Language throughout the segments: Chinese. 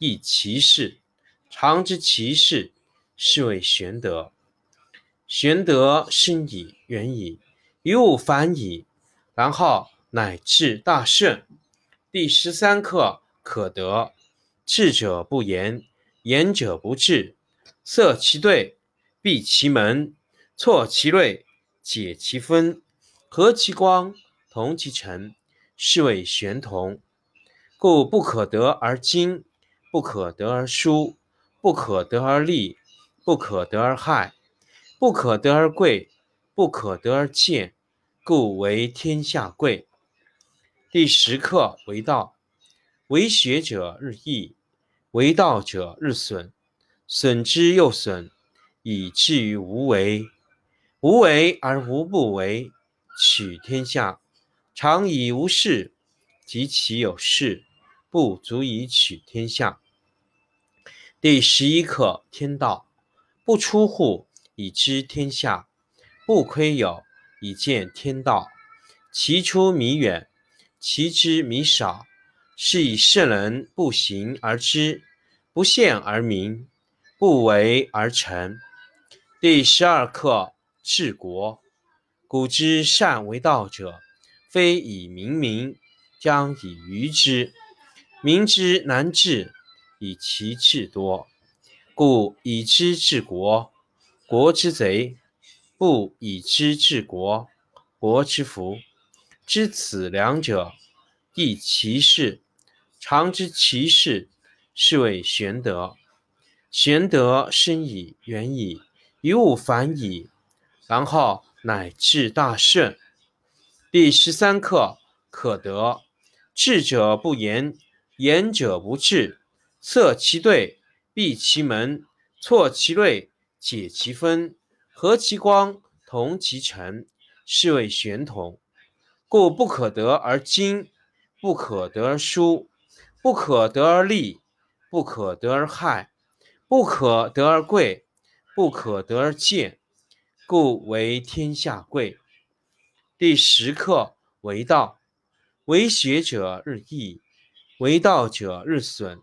亦其事。常知其事，是谓玄德。玄德深矣，远矣，于物反矣，然后乃至大圣。第十三课可得。智者不言，言者不智。塞其兑，闭其门，错其锐，解其分，和其光，同其尘，是谓玄同。故不可得而精，不可得而疏，不可得而利，不可得而害，不可得而贵，不可得而贱，故为天下贵。第十课为道，为学者日益，为道者日损，损之又损，以至于无为。无为而无不为，取天下常以无事，及其有事。不足以取天下。第十一课天道，不出户以知天下，不窥有以见天道。其出弥远，其知弥少，是以圣人不行而知，不见而明，不为而成。第十二课治国。古之善为道者，非以明民，将以愚之。民之难治，以其智多。故以知治国，国之贼；不以知治国，国之福。知此两者，亦其事。常知其事，是谓玄德。玄德深矣，远矣，于物反矣，然后乃至大圣。第十三课可得。智者不言。言者不智，塞其兑，闭其门，错其锐，解其分，和其光，同其尘，是谓玄同。故不可得而精，不可得而疏，不可得而利，不可得而害，不可得而贵，不可得而贱，故为天下贵。第十课为道，为学者日益。为道者日损，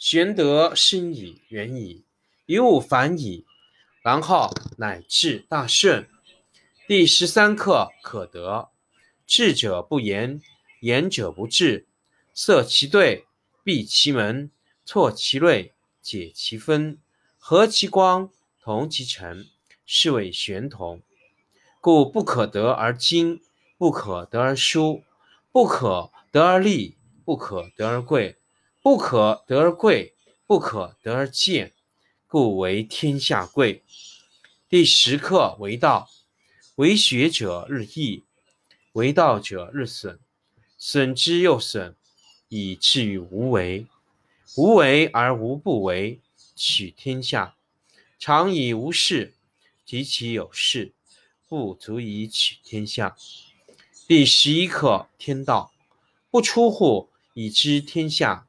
玄德深矣，远矣，于物反矣，然后乃至大圣。第十三课可得。智者不言，言者不智。塞其兑，闭其门，错其锐，解其分，和其光，同其尘，是谓玄同。故不可得而精，不可得而疏。不可得而利，不可得而贵，不可得而贵，不可得而贱，故为天下贵。第十课为道，为学者日益，为道者日损，损之又损，以至于无为。无为而无不为，取天下常以无事，及其有事，不足以取天下。第十一课天道，不出户以知天下，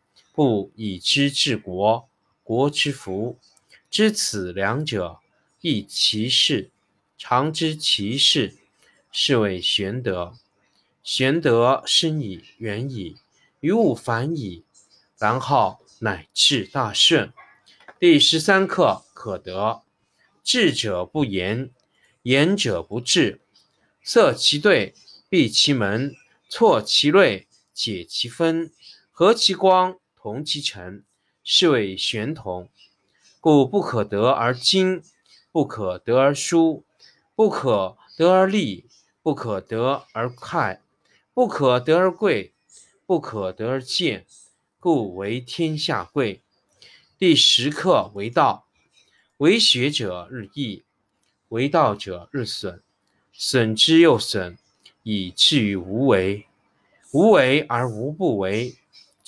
不以知治国，国之福。知此两者，亦其事。常知其事，是谓玄德。玄德深矣，远矣，于物反矣，然后乃至大顺。第十三课可得。智者不言，言者不智。塞其兑，闭其门，错其锐，解其分，和其光，同其尘，是谓玄同。故不可得而亲，不可得而疏，不可得而利，不可得而害，不可得而贵，不可得而贱，故为天下贵。第十课为道，为学者日益，为道者日损，损之又损，以至于无为。无为而无不为，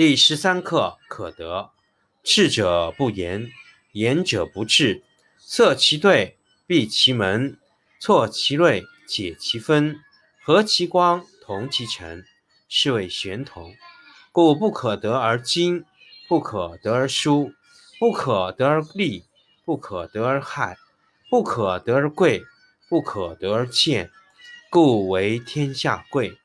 第十三课可得。智者不言，言者不智。塞其兑，闭其门，错其锐，解其分，和其光，同其尘，是谓玄同。故不可得而亲，不可得而疏。不可得而利，不可得而害，不可得而贵，不可得而贱，故为天下贵。